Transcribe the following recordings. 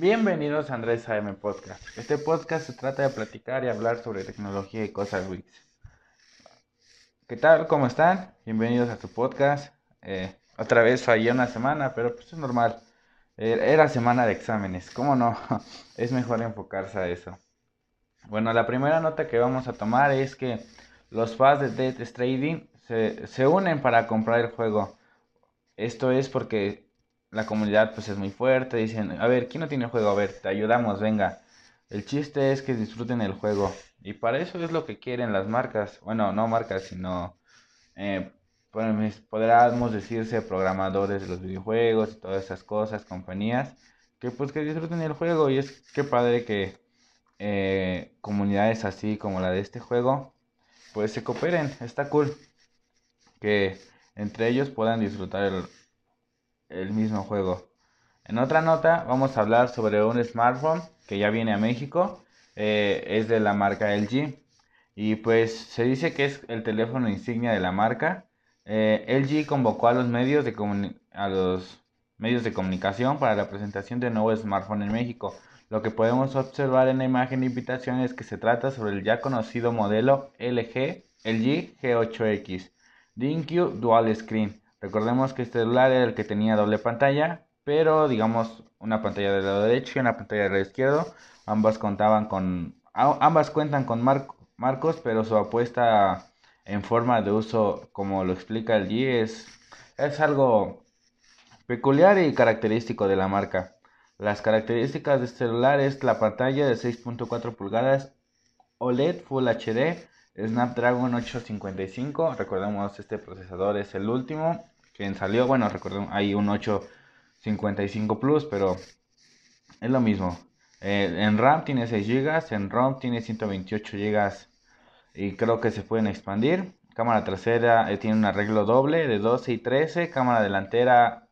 Bienvenidos a Andrés AM Podcast. Este podcast se trata de platicar y hablar sobre tecnología y cosas Wix. ¿Qué tal? ¿Cómo están? Bienvenidos a tu podcast. Eh, otra vez fallé una semana, pero pues es normal. Eh, era semana de exámenes, ¿cómo no? es mejor enfocarse a eso. Bueno, la primera nota que vamos a tomar es que los fans de Dead Stranding se, se unen para comprar el juego. Esto es porque la comunidad pues es muy fuerte, dicen, a ver, ¿quién no tiene el juego? A ver, te ayudamos, venga. El chiste es que disfruten el juego. Y para eso es lo que quieren las marcas. Bueno, no marcas, sino eh, podríamos decirse programadores de los videojuegos y todas esas cosas, compañías, que pues que disfruten el juego. Y es que padre que eh, comunidades así como la de este juego, pues se cooperen. Está cool. Que entre ellos puedan disfrutar el, el mismo juego. En otra nota vamos a hablar sobre un smartphone que ya viene a México. Eh, es de la marca LG. Y pues se dice que es el teléfono insignia de la marca. Eh, LG convocó a los medios de a los medios de comunicación para la presentación de nuevo smartphone en México. Lo que podemos observar en la imagen de invitación es que se trata sobre el ya conocido modelo LG LG G8X DinQ Dual Screen Recordemos que este celular era el que tenía doble pantalla, pero digamos una pantalla del lado derecho y una pantalla del lado izquierdo. Ambas contaban con ambas cuentan con marcos, pero su apuesta en forma de uso, como lo explica el G, es, es algo peculiar y característico de la marca. Las características de este celular es la pantalla de 6.4 pulgadas OLED Full HD Snapdragon 855, recordemos este procesador es el último que salió, bueno, recordemos hay un 855 Plus, pero es lo mismo. Eh, en RAM tiene 6 GB, en ROM tiene 128 GB y creo que se pueden expandir. Cámara trasera eh, tiene un arreglo doble de 12 y 13, cámara delantera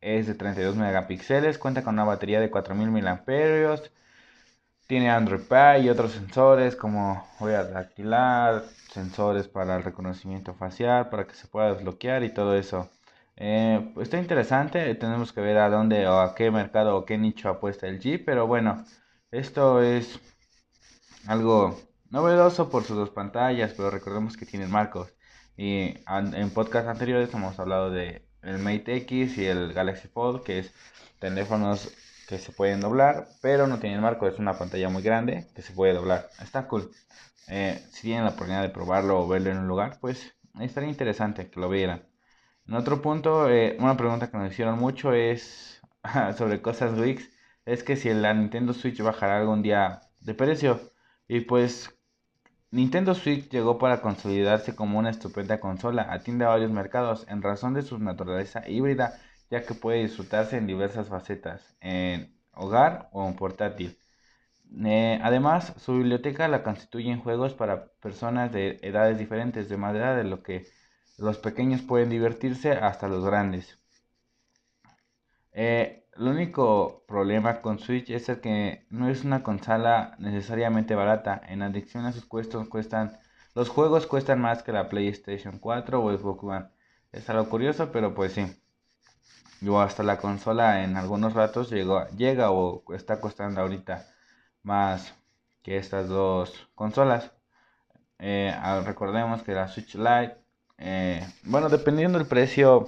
es de 32 megapíxeles, cuenta con una batería de 4000 mAh tiene Android Pie y otros sensores como huella dactilar, sensores para el reconocimiento facial, para que se pueda desbloquear y todo eso. Eh, está interesante, tenemos que ver a dónde o a qué mercado o qué nicho apuesta el G, pero bueno, esto es algo novedoso por sus dos pantallas, pero recordemos que tienen marcos. Y en podcast anteriores hemos hablado de el Mate X y el Galaxy Fold, que es teléfonos que se pueden doblar, pero no tienen marco, es una pantalla muy grande que se puede doblar. Está cool. Eh, si tienen la oportunidad de probarlo o verlo en un lugar, pues estaría interesante que lo vieran. En otro punto, eh, una pregunta que nos hicieron mucho es sobre cosas Wix, es que si la Nintendo Switch bajará algún día de precio. Y pues Nintendo Switch llegó para consolidarse como una estupenda consola, atiende a varios mercados en razón de su naturaleza híbrida ya que puede disfrutarse en diversas facetas, en hogar o en portátil. Eh, además, su biblioteca la constituyen juegos para personas de edades diferentes, de manera de lo que los pequeños pueden divertirse hasta los grandes. Eh, el único problema con Switch es que no es una consola necesariamente barata. En adicción a sus costos cuestan, los juegos cuestan más que la PlayStation 4 o Xbox One. Es algo curioso, pero pues sí o hasta la consola en algunos ratos llega o está costando ahorita más que estas dos consolas. Eh, recordemos que la Switch Lite, eh, bueno, dependiendo del precio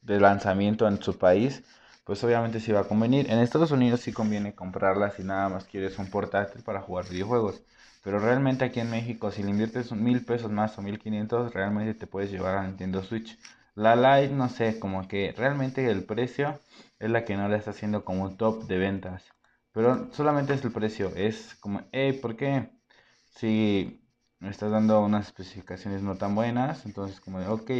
de lanzamiento en su país, pues obviamente sí va a convenir. En Estados Unidos sí conviene comprarla si nada más quieres un portátil para jugar videojuegos. Pero realmente aquí en México, si le inviertes mil pesos más o mil quinientos, realmente te puedes llevar a Nintendo Switch. La Lite, no sé, como que realmente el precio es la que no le está haciendo como un top de ventas. Pero solamente es el precio, es como, hey, ¿por qué? Si me estás dando unas especificaciones no tan buenas, entonces como de, ok,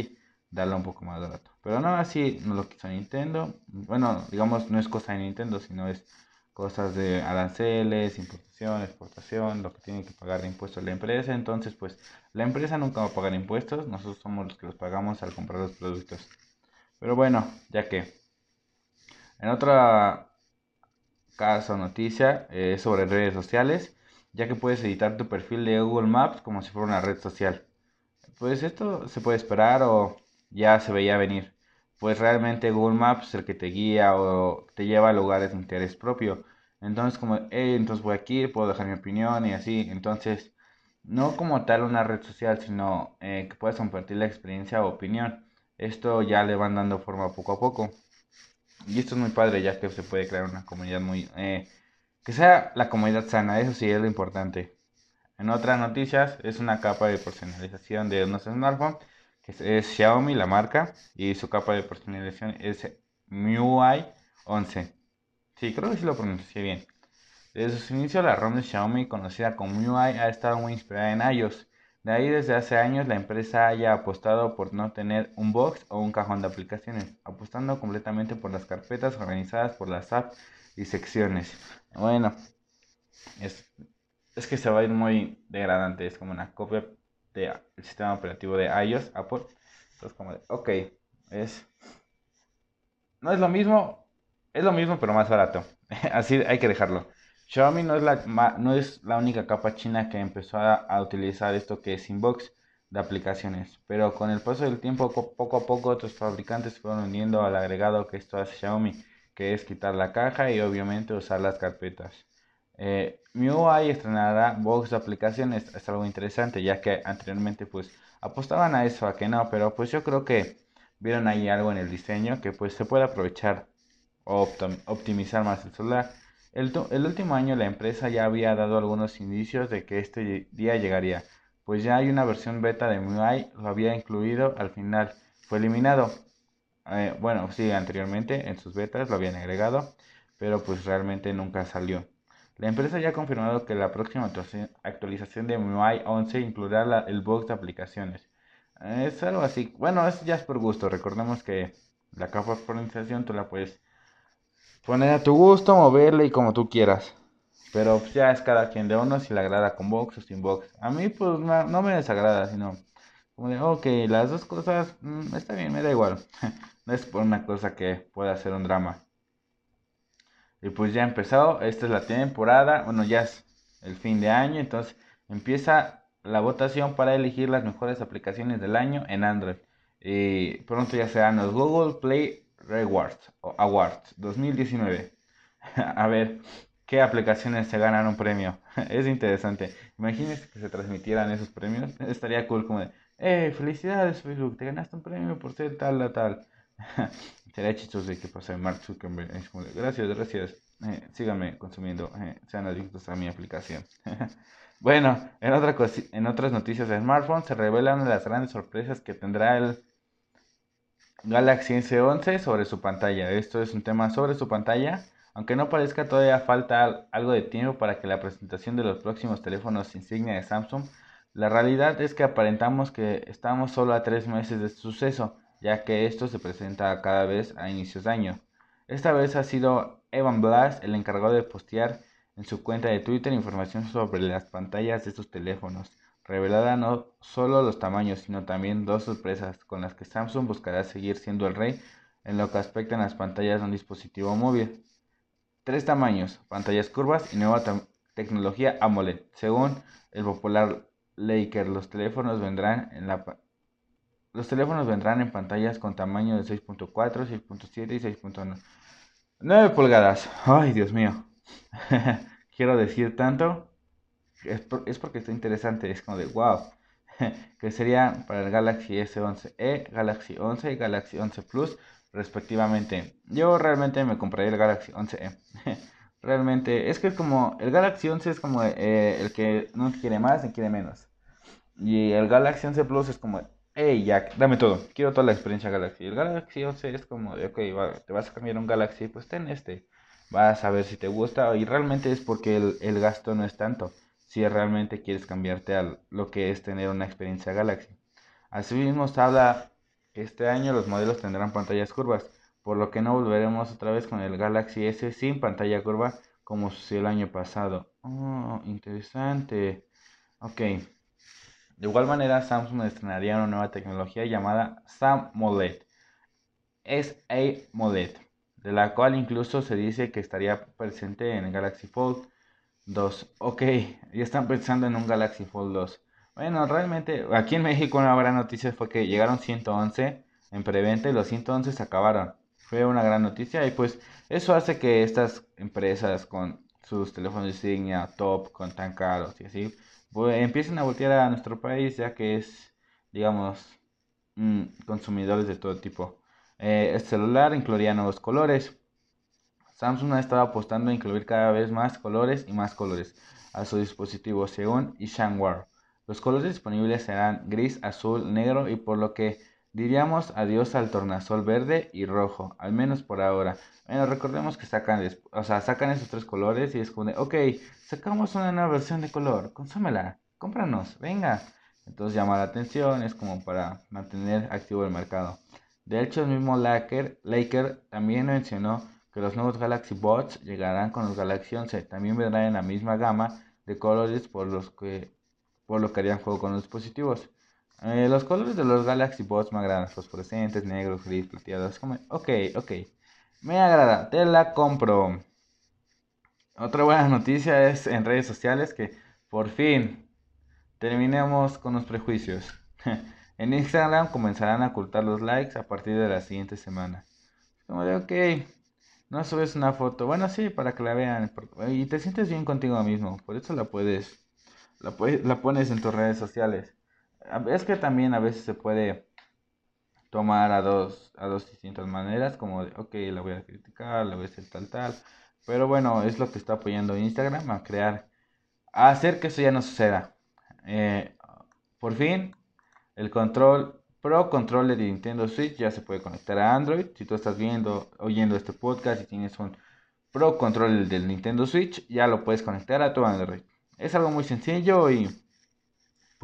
dale un poco más barato. Pero no, así no lo quiso Nintendo. Bueno, digamos, no es cosa de Nintendo, sino es cosas de aranceles, importación, exportación, lo que tiene que pagar de impuestos la empresa. Entonces, pues la empresa nunca va a pagar impuestos, nosotros somos los que los pagamos al comprar los productos. Pero bueno, ya que en otra caso noticia es sobre redes sociales, ya que puedes editar tu perfil de Google Maps como si fuera una red social. Pues esto se puede esperar o ya se veía venir pues realmente Google Maps es el que te guía o te lleva a lugares de interés propio. Entonces, como, hey, entonces voy aquí, puedo dejar mi opinión y así. Entonces, no como tal una red social, sino eh, que puedas compartir la experiencia o opinión. Esto ya le van dando forma poco a poco. Y esto es muy padre, ya que se puede crear una comunidad muy... Eh, que sea la comunidad sana, eso sí es lo importante. En otras noticias, es una capa de personalización de nuestro smartphone, que es, Xiaomi, la marca, y su capa de personalización es MIUI 11. Sí, creo que sí lo pronuncié bien. Desde su inicio, la ROM de Xiaomi, conocida como MIUI, ha estado muy inspirada en iOS. De ahí, desde hace años, la empresa haya apostado por no tener un box o un cajón de aplicaciones, apostando completamente por las carpetas organizadas por las apps y secciones. Bueno, es, es que se va a ir muy degradante, es como una copia del sistema operativo de iOS, Apple. Entonces, como de, ok, es. No es lo mismo, es lo mismo, pero más barato. Así hay que dejarlo. Xiaomi no es la, no es la única capa china que empezó a, utilizar esto que es Inbox de aplicaciones, pero con el paso del tiempo, poco a poco, otros fabricantes fueron uniendo al agregado que esto hace Xiaomi, que es quitar la caja y obviamente usar las carpetas. Eh, MIUI estrenará box de aplicaciones, es algo interesante, ya que anteriormente pues apostaban a eso, a que no, pero pues yo creo que vieron ahí algo en el diseño que pues se puede aprovechar o optimizar más el celular. El, el, último año la empresa ya había dado algunos indicios de que este día llegaría, pues ya hay una versión beta de MIUI, lo había incluido, al final fue eliminado. Eh, bueno, sí, anteriormente en sus betas lo habían agregado, pero pues realmente nunca salió. La empresa ya ha confirmado que la próxima actualización de MIUI 11 incluirá el box de aplicaciones. Es algo así, bueno, es ya es por gusto, recordemos que la capa de pronunciación tú la puedes poner a tu gusto, moverle y como tú quieras. Pero pues, ya es cada quien de uno si le agrada con box o sin box. A mí pues no, me desagrada, sino como de, ok, las dos cosas, mm, está bien, me da igual. no es por una cosa que pueda ser un drama. Y pues ya empezó, esta es la temporada, bueno, ya es el fin de año, entonces empieza la votación para elegir las mejores aplicaciones del año en Android. Y pronto ya serán los Google Play Rewards o Awards 2019. A ver, ¿qué aplicaciones se ganan un premio? es interesante. Imagínense que se transmitieran esos premios. Estaría cool como de, eh, felicidades Facebook, te ganaste un premio por ser tal, a tal. Sería chistoso de que pase Mark Zuckerberg. gracias, gracias. Eh, síganme consumiendo, eh, sean adictos a mi aplicación. bueno, en, otra en otras noticias de smartphone se revelan las grandes sorpresas que tendrá el Galaxy S11 sobre su pantalla. Esto es un tema sobre su pantalla. Aunque no parezca, todavía falta algo de tiempo para que la presentación de los próximos teléfonos insignia de Samsung. La realidad es que aparentamos que estamos solo a tres meses de suceso, ya que esto se presenta cada vez a inicios de año. Esta vez ha sido Evan Blast el encargado de postear en su cuenta de Twitter información sobre las pantallas de estos teléfonos revelada no solo los tamaños, sino también dos sorpresas con las que Samsung buscará seguir siendo el rey en lo que aspecta en las pantallas de un dispositivo móvil. Tres tamaños, pantallas curvas y nueva tecnología AMOLED. Según el popular Laker, los teléfonos vendrán en la los teléfonos vendrán en pantallas con tamaño de 6.4, 6.7 y 6.9 9 pulgadas. Ay, Dios mío. Quiero decir tanto es, porque está interesante, es como de wow, que sería para el Galaxy S11e, Galaxy 11 y Galaxy 11 Plus respectivamente. Yo realmente me compraría el Galaxy 11e. realmente, es que es como, el Galaxy 11 es como eh, el que no quiere más ni quiere menos. Y el Galaxy 11 Plus es como, hey Jack, dame todo, quiero toda la experiencia Galaxy. El Galaxy 11 es como de, ok, te vas a cambiar un Galaxy, pues ten este. Vas a ver si te gusta y realmente es porque el, el gasto no es tanto si realmente quieres cambiarte a lo que es tener una experiencia Galaxy. Asimismo, se habla que este año los modelos tendrán pantallas curvas, por lo que no volveremos otra vez con el Galaxy S sin pantalla curva como sucedió el año pasado. Oh, interesante. Ok. De igual manera, Samsung estrenaría una nueva tecnología llamada SAMOLED. SA-MOLED, de la cual incluso se dice que estaría presente en el Galaxy Fold 2. Ok, ya están pensando en un Galaxy Fold 2. Bueno, realmente aquí en México una buena noticia fue que llegaron 111. en preventa y los 111 se acabaron. Fue una gran noticia y pues eso hace que estas empresas con sus teléfonos insignia top, con tan caros y así, empiecen a voltear a nuestro país ya que es, digamos, mm, consumidores de todo tipo. Eh, el celular incluiría nuevos colores. Samsung ha estado apostando a incluir cada vez más colores y más colores a su dispositivo según Ishanwar. Los colores disponibles serán gris, azul, negro y por lo que diríamos adiós al tornasol verde y rojo, al menos por ahora. Bueno, recordemos que sacan, o sea, sacan esos tres colores y es como de, ok, sacamos una nueva versión de color, consúmela, cómpranos, venga. Entonces llama la atención, es como para mantener activo el mercado. De hecho, el mismo Laker, Laker también mencionó que los nuevos Galaxy Bots llegarán con los Galaxy 11. También vendrán en la misma gama de colores por los que por lo que harían juego con los dispositivos. Eh, los colores de los Galaxy Bots me agradan, fosforescentes, negros, gris, plateados. Como, ok, ok. Me agrada, te la compro. Otra buena noticia es en redes sociales que por fin terminemos con los prejuicios. en Instagram comenzarán a ocultar los likes a partir de la siguiente semana. Como de, ok, no subes una foto. Bueno, sí, para que la vean. Y te sientes bien contigo mismo. Por eso la puedes, la, puedes, la pones en tus redes sociales. Es que también a veces se puede tomar a dos, a dos distintas maneras. Como de, ok, la voy a criticar, la voy a hacer tal, tal. Pero bueno, es lo que está apoyando Instagram a crear, a hacer que eso ya no suceda. Eh, por fin, el control Pro Control de Nintendo Switch ya se puede conectar a Android. Si tú estás viendo, oyendo este podcast y tienes un Pro Control del Nintendo Switch, ya lo puedes conectar a tu Android. Es algo muy sencillo y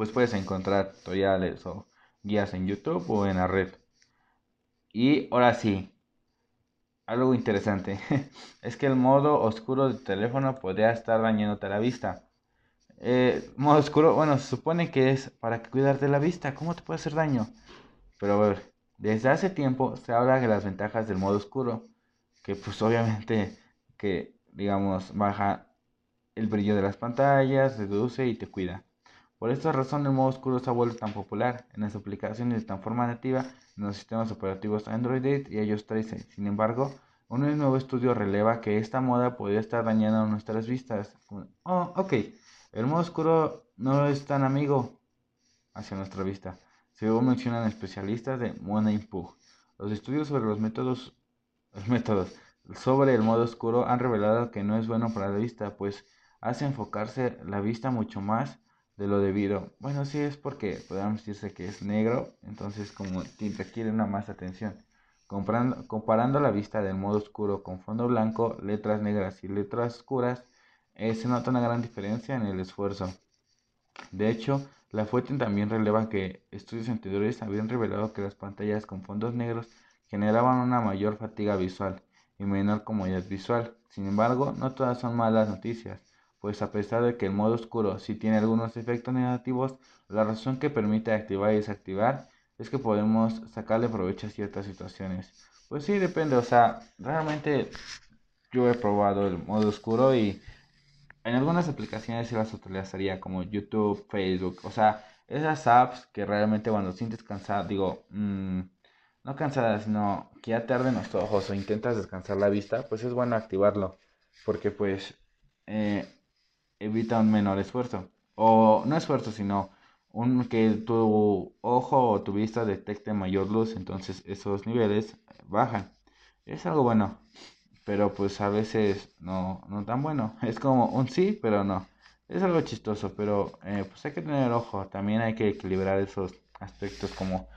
pues puedes encontrar tutoriales o guías en YouTube o en la red. Y ahora sí, algo interesante es que el modo oscuro del teléfono podría estar dañándote la vista. Eh, modo oscuro, bueno, se supone que es para cuidarte la vista. ¿Cómo te puede hacer daño? Pero a ver, desde hace tiempo se habla de las ventajas del modo oscuro, que pues obviamente que digamos baja el brillo de las pantallas, reduce y te cuida. Por esta razón el modo oscuro se ha vuelto tan popular en las aplicaciones de forma nativa en los sistemas operativos Android y iOS 13. Sin embargo, un nuevo estudio releva que esta moda podría estar dañando nuestras vistas. Oh, ok, el modo oscuro no es tan amigo hacia nuestra vista, según mencionan especialistas de Pug. Los estudios sobre los métodos, los métodos sobre el modo oscuro han revelado que no es bueno para la vista, pues hace enfocarse la vista mucho más de lo debido. Bueno, sí es porque podemos decirse que es negro, entonces como requiere una más atención. Comparando, comparando la vista del modo oscuro con fondo blanco, letras negras y letras oscuras, eh, se nota una gran diferencia en el esfuerzo. De hecho, la fuente también releva que estudios anteriores habían revelado que las pantallas con fondos negros generaban una mayor fatiga visual y menor comodidad visual. Sin embargo, no todas son malas noticias, pues a pesar de que el modo oscuro sí tiene algunos efectos negativos, la razón que permite activar y desactivar es que podemos sacarle provecho a ciertas situaciones. Pues sí, depende, o sea, realmente yo he probado el modo oscuro y en algunas aplicaciones sí las utilizaría como YouTube, Facebook, o sea, esas apps que realmente cuando sientes cansado, digo, mm, no cansada, sino que ya te arden los ojos o intentas descansar la vista, pues es bueno activarlo, porque pues eh, evita un menor esfuerzo, o no esfuerzo, sino un, que tu ojo o tu vista detecte mayor luz, entonces esos niveles bajan. Es algo bueno pero pues a veces no, no tan bueno. Es como un sí, pero no. Es algo chistoso, pero eh, pues hay que tener ojo. También hay que equilibrar esos aspectos como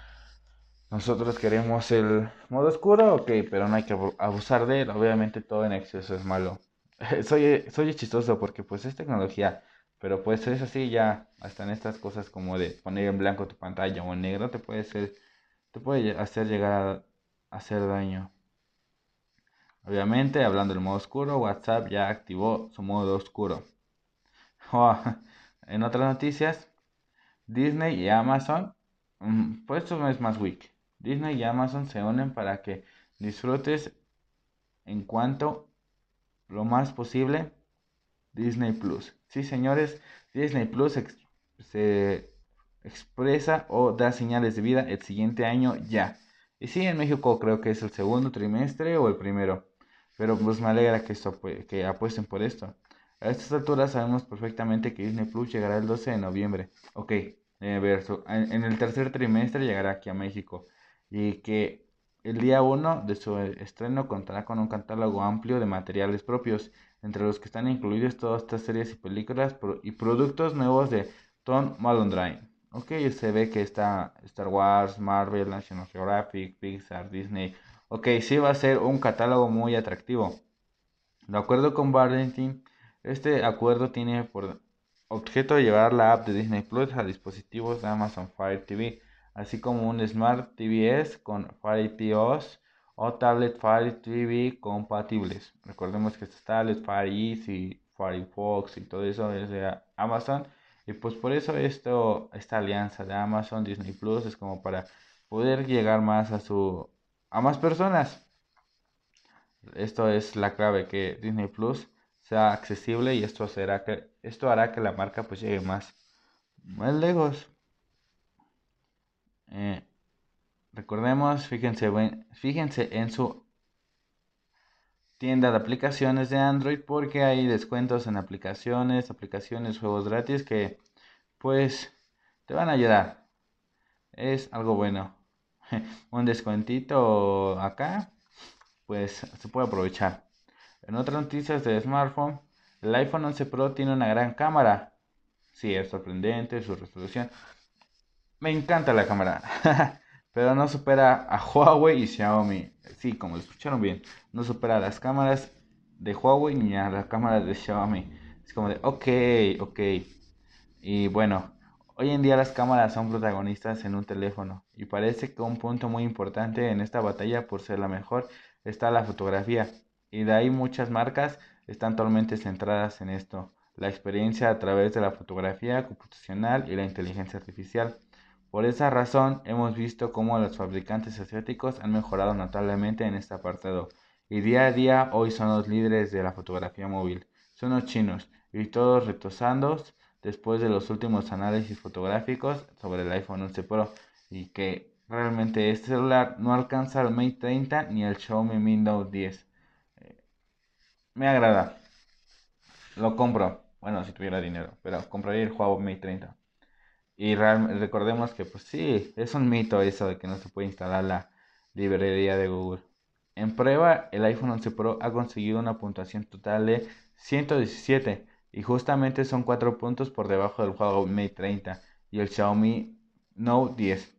nosotros queremos el modo oscuro, ok, pero no hay que abusar de él. Obviamente todo en exceso es malo. soy, soy chistoso porque pues es tecnología, pero pues es así ya, hasta en estas cosas como de poner en blanco tu pantalla o en negro te puede ser, te puede hacer llegar a hacer daño. Obviamente, hablando del modo oscuro, WhatsApp ya activó su modo oscuro. Oh, en otras noticias, Disney y Amazon, mm, pues esto no es más weak. Disney y Amazon se unen para que disfrutes en cuanto lo más posible Disney Plus. Sí, señores, Disney Plus se expresa o da señales de vida el siguiente año ya. Y sí, en México creo que es el segundo trimestre o el primero. Pero pues me alegra que, esto, que apuesten por esto. A estas alturas sabemos perfectamente que Disney Plus llegará el 12 de noviembre. Ok, eh, verso. En, el tercer trimestre llegará aquí a México. Y que el día 1 de su estreno contará con un catálogo amplio de materiales propios, entre los que están incluidos todas estas series y películas y productos nuevos de Tom Malondrine. Ok, se ve que está Star Wars, Marvel, National Geographic, Pixar, Disney. Ok, sí va a ser un catálogo muy atractivo. De acuerdo con Valentin, este acuerdo tiene por objeto llevar la app de Disney Plus a dispositivos de Amazon Fire TV, así como un Smart TVS con Fire TVOS o tablet Fire TV compatibles. Recordemos que está tablet Fire Easy, Firefox y todo eso es de Amazon y pues por eso esto, esta alianza de Amazon, Disney Plus es como para poder llegar más a su a más personas. Esto es la clave que Disney Plus sea accesible y esto será que esto hará que la marca pues llegue más más lejos. Eh, recordemos, fíjense, fíjense en su tienda de aplicaciones de Android porque hay descuentos en aplicaciones, aplicaciones, juegos gratis que pues te van a ayudar. Es algo bueno. Un descuentito acá, pues se puede aprovechar. En otras noticias de smartphone, el iPhone 11 Pro tiene una gran cámara. Sí, es sorprendente su resolución. Me encanta la cámara. pero no supera a Huawei y Xiaomi. Sí, como lo escucharon bien, no supera a las cámaras de Huawei ni a las cámaras de Xiaomi. Es como de, ok, ok. Y bueno, hoy en día las cámaras son protagonistas en un teléfono. Y parece que un punto muy importante en esta batalla por ser la mejor está la fotografía. Y de ahí muchas marcas están totalmente centradas en esto. La experiencia a través de la fotografía computacional y la inteligencia artificial. Por esa razón, hemos visto cómo los fabricantes asiáticos han mejorado notablemente en este apartado, y día a día hoy son los líderes de la fotografía móvil. Son los chinos, y todos retosando después de los últimos análisis fotográficos sobre el iPhone 11 Pro, y que realmente este celular no alcanza el Mate 30 ni el Xiaomi Mi Note 10. Eh, me agrada. Lo compro. Bueno, si tuviera dinero, pero compraría el Huawei Mate 30. Y recordemos que, pues sí, es un mito eso de que no se puede instalar la librería de Google. En prueba, el iPhone 11 Pro ha conseguido una puntuación total de 117 y justamente son 4 puntos por debajo del Huawei Mate 30 y el Xiaomi Note 10.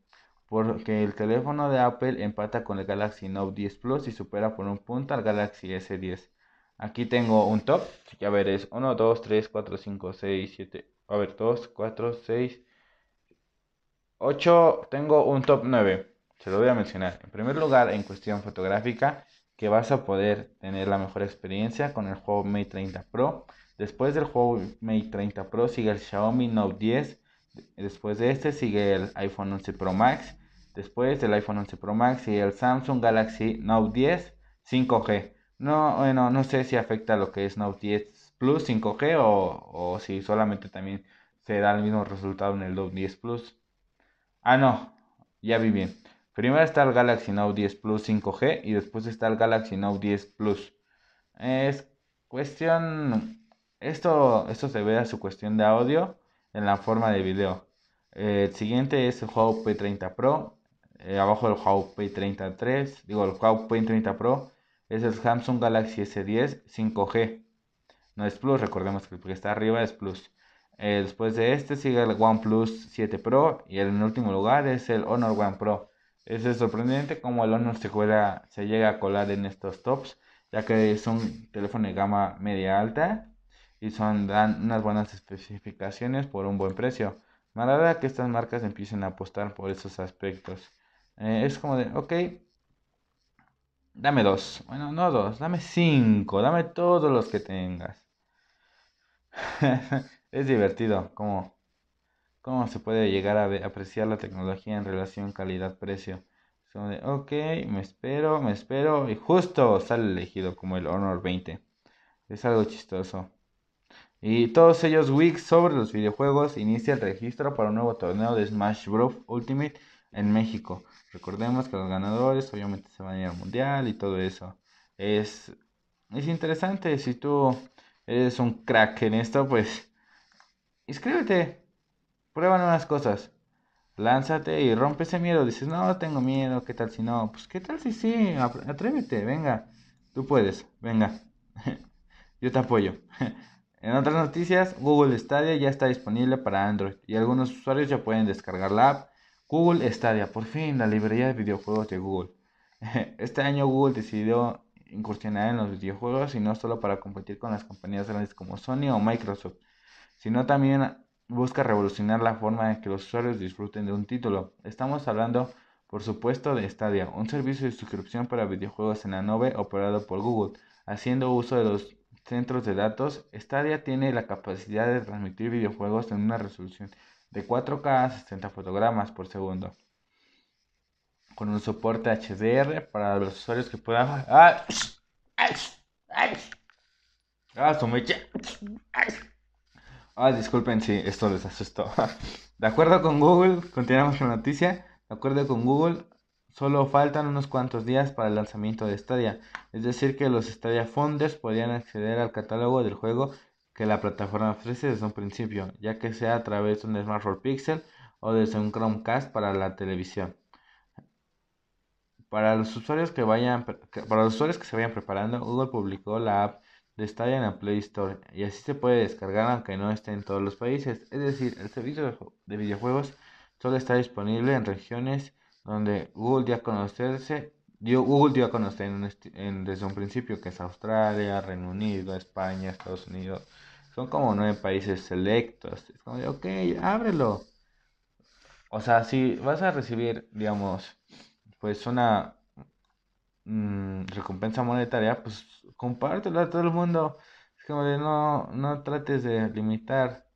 Porque el teléfono de Apple empata con el Galaxy Note 10 Plus y supera por un punto al Galaxy S10. Aquí tengo un top, a ver, es 1, 2, 3, 4, 5, 6, 7, a ver, 2, 4, 6, 8, tengo un top 9. Se lo voy a mencionar. En primer lugar, en cuestión fotográfica, que vas a poder tener la mejor experiencia con el Huawei Mate 30 Pro. Después del Huawei Mate 30 Pro sigue el Xiaomi Note 10. Después de este sigue el iPhone 11 Pro Max. Después del iPhone 11 Pro Max sigue el Samsung Galaxy Note 10 5G. No, bueno, no sé si afecta lo que es Note 10 Plus 5G o, o si solamente también se da el mismo resultado en el Note 10 Plus. Ah, no, ya vi bien. Primero está el Galaxy Note 10 Plus 5G y después está el Galaxy Note 10 Plus. Es cuestión... Esto, esto se ve a su cuestión de audio en la forma de video. el siguiente es el Huawei P30 Pro. Eh, abajo del Huawei P33, digo el Huawei P30 Pro, es el Samsung Galaxy S10 5G. No es Plus, recordemos que el que está arriba es Plus. Eh, después de este sigue el OnePlus 7 Pro y en último lugar es el Honor One Pro. Es sorprendente como el Honor se, se llega a colar en estos tops, ya que es un teléfono de gama media alta y son, dan unas buenas especificaciones por un buen precio. Me agrada que estas marcas empiecen a apostar por esos aspectos. Eh, es como de, ok, dame dos. Bueno, no dos, dame cinco, dame todos los que tengas. Es divertido cómo, cómo se puede llegar a apreciar la tecnología en relación calidad-precio. de, ok, me espero, me espero, y justo sale elegido como el Honor 20. Es algo chistoso. Y todos ellos weeks sobre los videojuegos inicia el registro para un nuevo torneo de Smash Bros. Ultimate en México. Recordemos que los ganadores obviamente se van a ir al mundial y todo eso. Es, es interesante. Si tú eres un crack en esto, pues inscríbete. Prueba nuevas cosas. Lánzate y rompe ese miedo. Dices, no, tengo miedo. ¿Qué tal si no? Pues, ¿qué tal si sí? Atrévete, venga. Tú puedes, venga. Yo te apoyo. en otras noticias, Google Stadia ya está disponible para Android y algunos usuarios ya pueden descargar la app. Google Stadia, por fin, la librería de videojuegos de Google. Este año Google decidió incursionar en los videojuegos y no solo para competir con las compañías grandes como Sony o Microsoft, sino también busca revolucionar la forma en que los usuarios disfruten de un título. Estamos hablando, por supuesto, de Stadia, un servicio de suscripción para videojuegos en la nube operado por Google. Haciendo uso de los centros de datos, Stadia tiene la capacidad de transmitir videojuegos en una resolución de 4K a 60 fotogramas por segundo. Con un soporte HDR para los usuarios que puedan... ¡Ah! ¡Ah, su mecha! Ah, disculpen si esto les asustó. De acuerdo con Google, continuamos con la noticia. De acuerdo con Google, solo faltan unos cuantos días para el lanzamiento de Stadia. Es decir, que los Stadia Founders podrían acceder al catálogo del juego que la plataforma ofrece desde un principio, ya que sea a través de un smartphone Pixel o desde un Chromecast para la televisión. Para los usuarios que vayan, para los usuarios que se vayan preparando, Google publicó la app Stadia en la Play Store y así se puede descargar aunque no esté en todos los países. Es decir, el servicio de videojuegos solo está disponible en regiones donde Google dio a conocerse, dio, Google dio a conocer desde un principio que es Australia, Reino Unido, España, Estados Unidos. Son como nueve países selectos. Es como de, ok, ábrelo. O sea, si vas a recibir, digamos, pues una mm, recompensa monetaria, pues compártelo a todo el mundo. Es como de no, no trates de limitar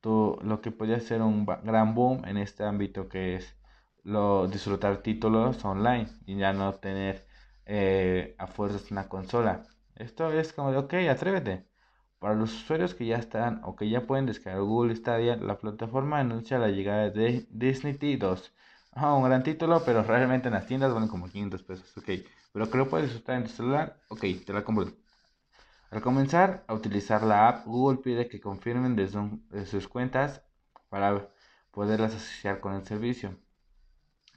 tu, lo que podría ser un gran boom en este ámbito que es lo disfrutar títulos online y ya no tener eh, a fuerzas una consola. Esto es como de ok, atrévete. Para los usuarios que ya están o que ya pueden descargar Google Stadia, la plataforma anuncia la llegada de Disney T2. Ah, un gran título, pero realmente en las tiendas valen como 500 pesos. Ok, pero que lo puedes disfrutar en tu celular. Ok, te la compro. Al comenzar a utilizar la app, Google pide que confirmen desde, sus cuentas para poderlas asociar con el servicio.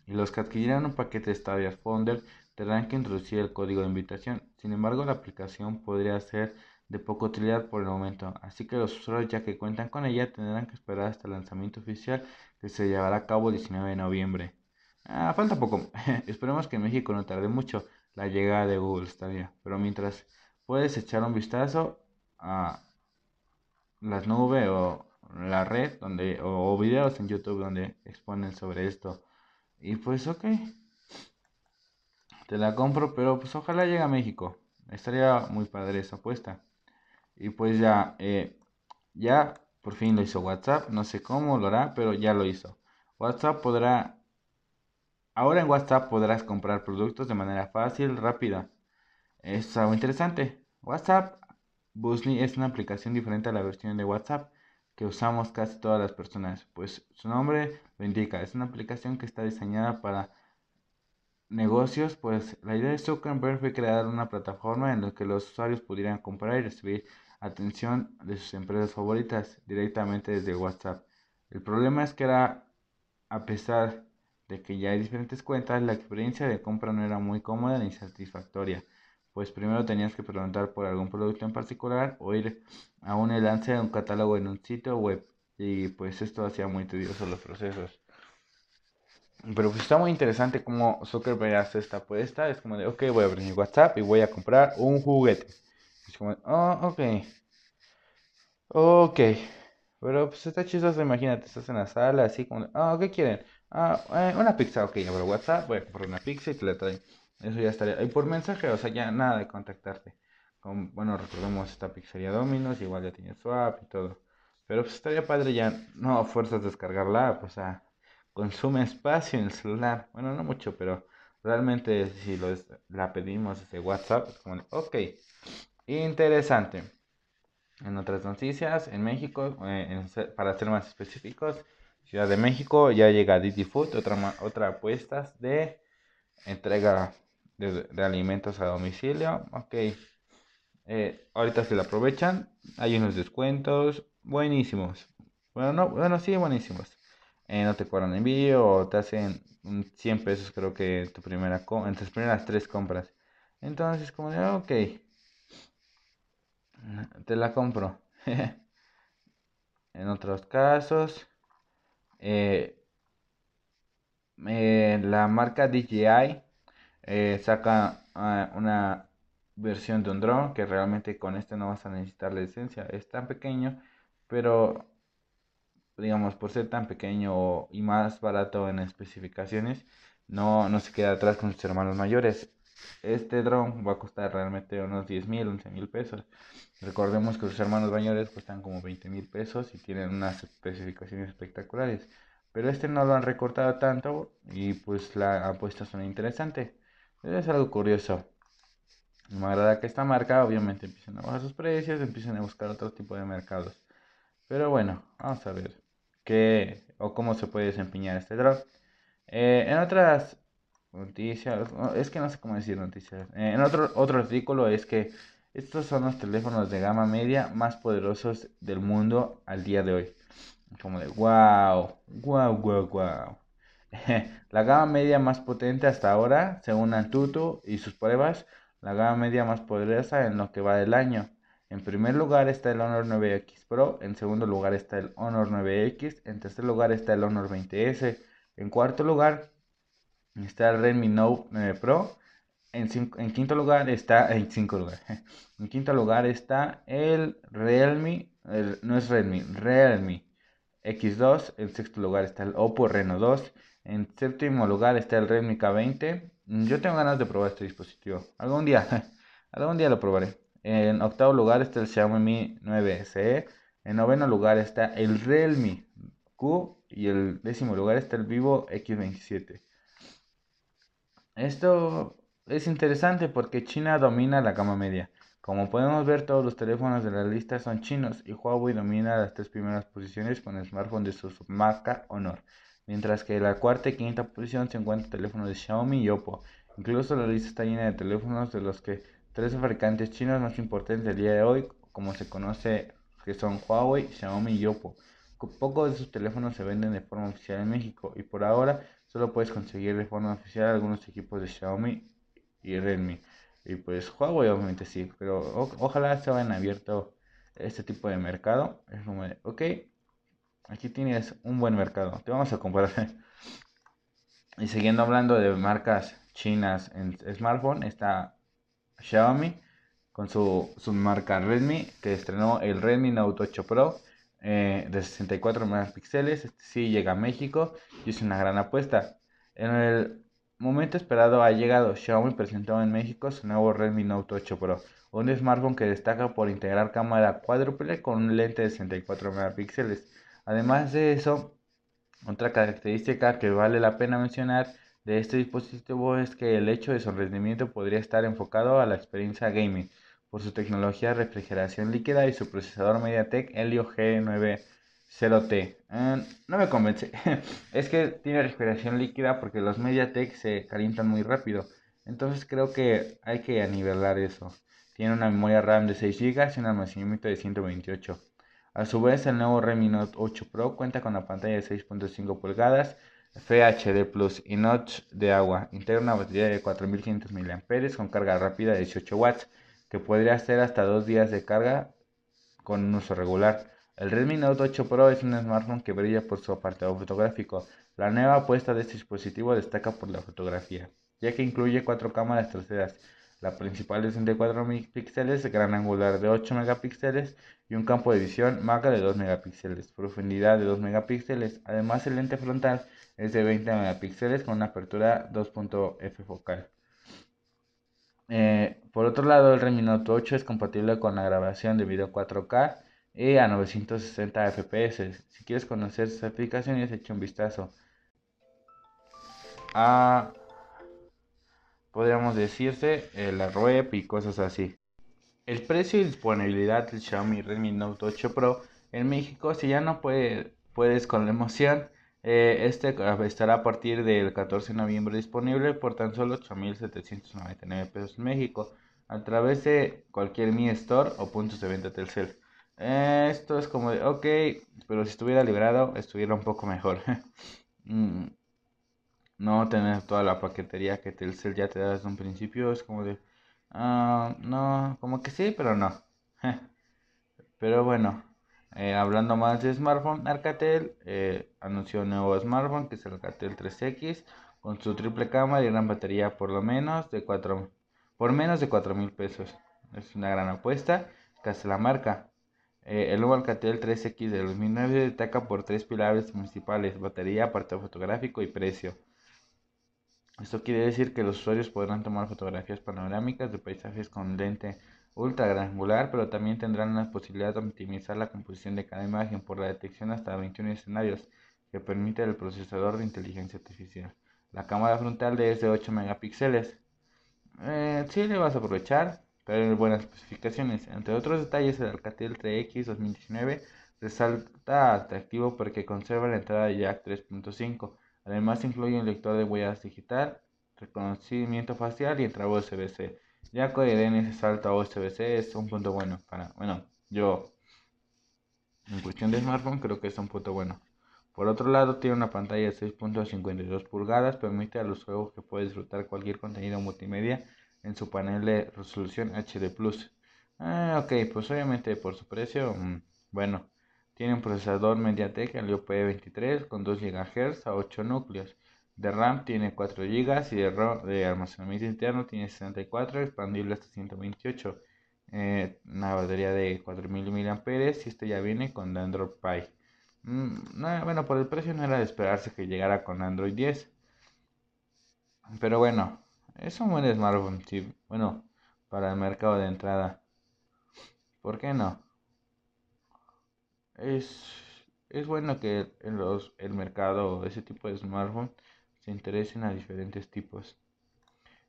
Y los que adquirieran un paquete de Stadia Founder tendrán que introducir el código de invitación. Sin embargo, la aplicación podría ser de poca utilidad por el momento, así que los usuarios ya que cuentan con ella tendrán que esperar hasta el lanzamiento oficial que se llevará a cabo el 19 de noviembre. Ah, falta poco. Esperemos que en México no tarde mucho la llegada de Google Stadia, pero mientras puedes echar un vistazo a las nubes o la red donde o, videos en YouTube donde exponen sobre esto. Y pues ok. Te la compro, pero pues ojalá llegue a México. Estaría muy padre esa apuesta. Y pues ya, eh, ya por fin lo hizo WhatsApp. No sé cómo lo hará, pero ya lo hizo. WhatsApp podrá... Ahora en WhatsApp podrás comprar productos de manera fácil, rápida. Es algo interesante. WhatsApp Busly es una aplicación diferente a la versión de WhatsApp que usamos casi todas las personas, pues su nombre lo indica, es una aplicación que está diseñada para negocios, pues la idea de Zuckerberg fue crear una plataforma en la que los usuarios pudieran comprar y recibir atención de sus empresas favoritas directamente desde WhatsApp. El problema es que era, a pesar de que ya hay diferentes cuentas, la experiencia de compra no era muy cómoda ni satisfactoria, pues primero tenías que preguntar por algún producto en particular o ir a un enlace de un catálogo en un sitio web y pues esto hacía muy tedioso los procesos. Pero pues está muy interesante cómo Zuckerberg hace esta apuesta. Es como de, ok, voy a abrir mi WhatsApp y voy a comprar un juguete. Es como, oh, ok. Ok. Pero pues está chistoso, imagínate, estás en la sala así como, ah, ¿qué quieren? Ah, eh, una pizza, ok, abro WhatsApp, voy a comprar una pizza y te la traen. Eso ya estaría. Y por mensaje, o sea, ya nada de contactarte. bueno, recordemos esta pizzería Domino's, igual ya tiene su app y todo. Pero pues estaría padre ya, no fuerzas descargar la o sea, consume espacio en el celular. Bueno, no mucho, pero realmente si lo la pedimos desde WhatsApp, es ok, interesante. En otras noticias, en México, eh, para ser más específicos, Ciudad de México, ya llega Didi Food, otra, otra apuesta de entrega de, alimentos a domicilio. Ok, eh, ahorita se la aprovechan, hay unos descuentos buenísimos. Bueno, no, bueno, sí, buenísimos. Eh, no te cobran envío o te hacen 100 pesos creo que tu primera en tus primeras tres compras. Entonces como de, ok, te la compro. en otros casos, eh, la marca DJI eh, saca ah, una versión de un drone que realmente con este no vas a necesitar la licencia. Es tan pequeño, pero digamos, por ser tan pequeño y más barato en especificaciones, no, no se queda atrás con sus hermanos mayores. Este drone va a costar realmente unos 10 mil, 11 mil pesos. Recordemos que sus hermanos mayores cuestan como 20 mil pesos y tienen unas especificaciones espectaculares. Pero este no lo han recortado tanto y pues la apuesta suena interesante. Es algo curioso. Me agrada que esta marca obviamente empiecen a bajar sus precios, empiecen a buscar otro tipo de mercados. Pero bueno, vamos a ver qué o cómo se puede desempeñar este drone. Eh, en otras noticias, es que no sé cómo decir noticias. Eh, en otro, otro artículo es que estos son los teléfonos de gama media más poderosos del mundo al día de hoy. Como de wow, wow, wow, wow. la gama media más potente hasta ahora, según Antutu y sus pruebas, la gama media más poderosa en lo que va del año. En primer lugar está el Honor 9X Pro, en segundo lugar está el Honor 9X, en tercer lugar está el Honor 20S, en cuarto lugar está el Redmi Note 9 Pro, en, quinto lugar está, en cinco lugar, en quinto lugar está el Realme, no es Redmi, Realme X2, en sexto lugar está el Oppo Reno 2, en séptimo lugar está el Redmi K20. Yo tengo ganas de probar este dispositivo. Algún día, algún día lo probaré. En octavo lugar está el Xiaomi Mi 9 SE. En noveno lugar está el Realme Q. Y el décimo lugar está el Vivo X27. Esto es interesante porque China domina la gama media. Como podemos ver, todos los teléfonos de la lista son chinos y Huawei domina las tres primeras posiciones con el smartphone de su marca Honor, mientras que en la cuarta y quinta posición se encuentra el teléfono de Xiaomi y Oppo. Incluso la lista está llena de teléfonos de los que tres fabricantes chinos más importantes del día de hoy, como se conoce, que son Huawei, Xiaomi y Oppo. Pocos de sus teléfonos se venden de forma oficial en México y por ahora solo puedes conseguir de forma oficial algunos equipos de Xiaomi y Redmi. Y pues Huawei obviamente sí, pero ojalá se vayan abierto este tipo de mercado. Es como de, ok, aquí tienes un buen mercado, te vamos a comprar. y siguiendo hablando de marcas chinas en smartphone, está Xiaomi con su, su, marca Redmi que estrenó el Redmi Note 8 Pro eh, de 64 megapíxeles. Este sí llega a México y es una gran apuesta. En el momento esperado ha llegado. Xiaomi presentó en México su nuevo Redmi Note 8 Pro, un smartphone que destaca por integrar cámara cuádruple con un lente de 64 megapíxeles. Además de eso, otra característica que vale la pena mencionar de este dispositivo es que el hecho de su rendimiento podría estar enfocado a la experiencia gaming por su tecnología de refrigeración líquida y su procesador MediaTek Helio G90T. Ah, no me convence. es que tiene refrigeración líquida porque los MediaTek se calientan muy rápido. Entonces creo que hay que nivelar eso. Tiene una memoria RAM de 6 GB y un almacenamiento de 128. A su vez, el nuevo Redmi Note 8 Pro cuenta con la pantalla de 6.5 pulgadas FHD Plus y notch de agua. Integra una batería de 4500 mAh con carga rápida de 18 watts que podría hacer hasta dos días de carga con un uso regular. El Redmi Note 8 Pro es un smartphone que brilla por su apartado fotográfico. La nueva apuesta de este dispositivo destaca por la fotografía, ya que incluye cuatro cámaras traseras. La principal de 64 megapíxeles, gran angular de 8 megapíxeles y un campo de visión macro de 2 megapíxeles, profundidad de 2 megapíxeles. Además, el lente frontal es de 20 megapíxeles con una apertura 2.f focal. Eh, por otro lado, el Redmi Note 8 es compatible con la grabación de video 4K y a 960 fps. Si quieres conocer sus aplicaciones, echa un vistazo. A, podríamos decirse, eh, la web y cosas así. El precio y disponibilidad del Xiaomi Redmi Note 8 Pro en México, si ya no puedes con la emoción, este estará a partir del 14 de noviembre disponible por tan solo 8.799 pesos en México a través de cualquier Mi Store o puntos de venta Telcel. Eh, esto es como de, ok, pero si estuviera liberado estuviera un poco mejor. Mm, no tener toda la paquetería que Telcel ya te da desde un principio es como de, ah, no, como que sí, pero no. pero bueno. Eh, hablando más de smartphone, Alcatel eh, anunció un nuevo smartphone que es el Alcatel 3X con su triple cámara y gran batería por lo menos de 4 por menos de 4 mil pesos. Es una gran apuesta que la marca. Eh, el nuevo Alcatel 3X de 2009 destaca por tres pilares principales, batería, apartado fotográfico y precio. Esto quiere decir que los usuarios podrán tomar fotografías panorámicas de paisajes con lente ultra granular, pero también tendrán la posibilidad de optimizar la composición de cada imagen por la detección hasta 21 escenarios que permite el procesador de inteligencia artificial. La cámara frontal es de 8 megapíxeles. Eh, sí, le vas a aprovechar, pero buenas especificaciones. Entre otros detalles, el Alcatel 3X 2019 resalta atractivo porque conserva la entrada de jack 3.5. Además, incluye un lector de huellas digital, reconocimiento facial y entrada USB-C. Ya que en ese salto a USB-C es un punto bueno para, bueno, yo en cuestión de smartphone creo que es un punto bueno. Por otro lado, tiene una pantalla de 6.52 pulgadas, permite a los juegos que puede disfrutar cualquier contenido multimedia en su panel de resolución HD+. Ah, ok, pues obviamente por su precio, mm, bueno, tiene un procesador MediaTek Helio P23 con 2 GHz a 8 núcleos. De RAM tiene 4 GB y de, de almacenamiento interno tiene 64, expandible hasta 128. Eh, una batería de 4000 mAh y este ya viene con Android Pie. Mm, bueno, por el precio no era de esperarse que llegara con Android 10. Pero bueno, es un buen smartphone, sí. Bueno, para el mercado de entrada. ¿Por qué no? Es, es bueno que en los, el mercado, ese tipo de smartphone, se interesen a diferentes tipos.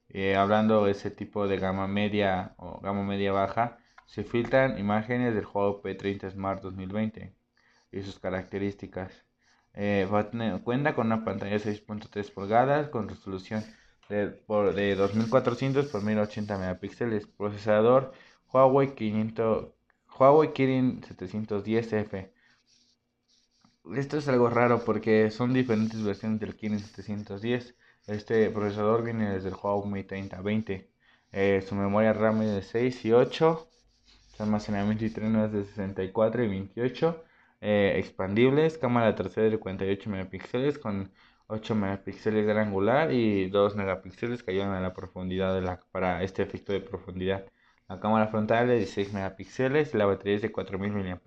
Eh, hablando de ese tipo de gama media o gama media baja, se filtran imágenes del juego P30 Smart 2020 y sus características. Eh, cuenta con una pantalla de 6.3 pulgadas con resolución de, por, de 2400 por 1080 megapíxeles, procesador Huawei 500, Huawei Kirin 710F. Esto es algo raro porque son diferentes versiones del Kirin 710. Este procesador viene desde el Huawei 3020. Eh, su memoria RAM es de 6 y 8. Su almacenamiento interno es de 64 y 28 eh, expandibles, cámara trasera de 48 megapíxeles con 8 megapíxeles de angular y 2 megapíxeles que ayudan a la profundidad para este efecto de profundidad. La cámara frontal es de 16 megapíxeles y la batería es de 4000 mAh.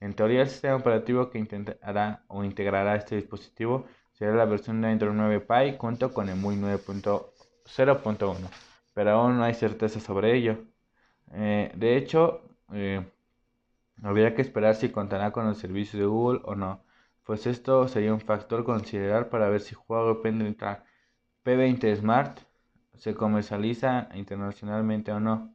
En teoría, el sistema operativo que intentará o integrará este dispositivo será la versión de Android 9 Pie junto con el MUI 9.0.1, pero aún no hay certeza sobre ello. Eh, de hecho, eh, Habría que esperar si contará con el servicio de Google o no, pues esto sería un factor considerar para ver si Huawei P30, P20 Smart se comercializa internacionalmente o no.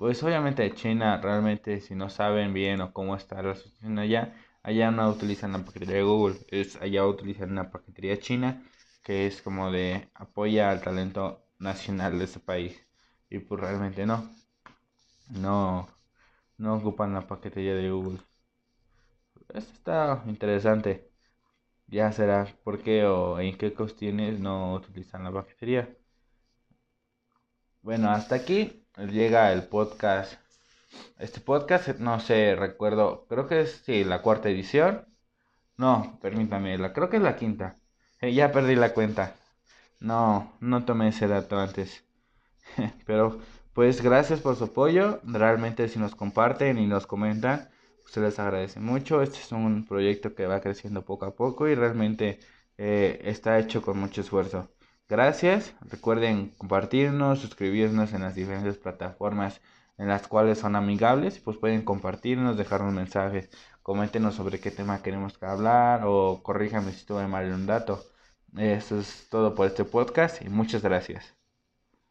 Pues obviamente China realmente si no saben bien o cómo está la situación allá, allá no utilizan la paquetería de Google, es allá utilizan una paquetería china que es como de apoya al talento nacional de ese país y pues realmente no. No no ocupan la paquetería de Google. Esto está interesante. Ya será por qué o en qué cuestiones no utilizan la paquetería. Bueno, hasta aquí llega el podcast. Este podcast, no sé, recuerdo, creo que es sí, la cuarta edición. No, permítame, la, creo que es la quinta. Eh, ya perdí la cuenta. No, no tomé ese dato antes. Pero pues gracias por su apoyo. Realmente si nos comparten y nos comentan, se les agradece mucho. Este es un proyecto que va creciendo poco a poco y realmente eh, está hecho con mucho esfuerzo. Gracias. Recuerden compartirnos, suscribirnos en las diferentes plataformas en las cuales son amigables. Pues pueden compartirnos, dejarnos mensajes, coméntenos sobre qué tema queremos que hablar o corríjame si tuve mal un dato. Eso es todo por este podcast y muchas gracias.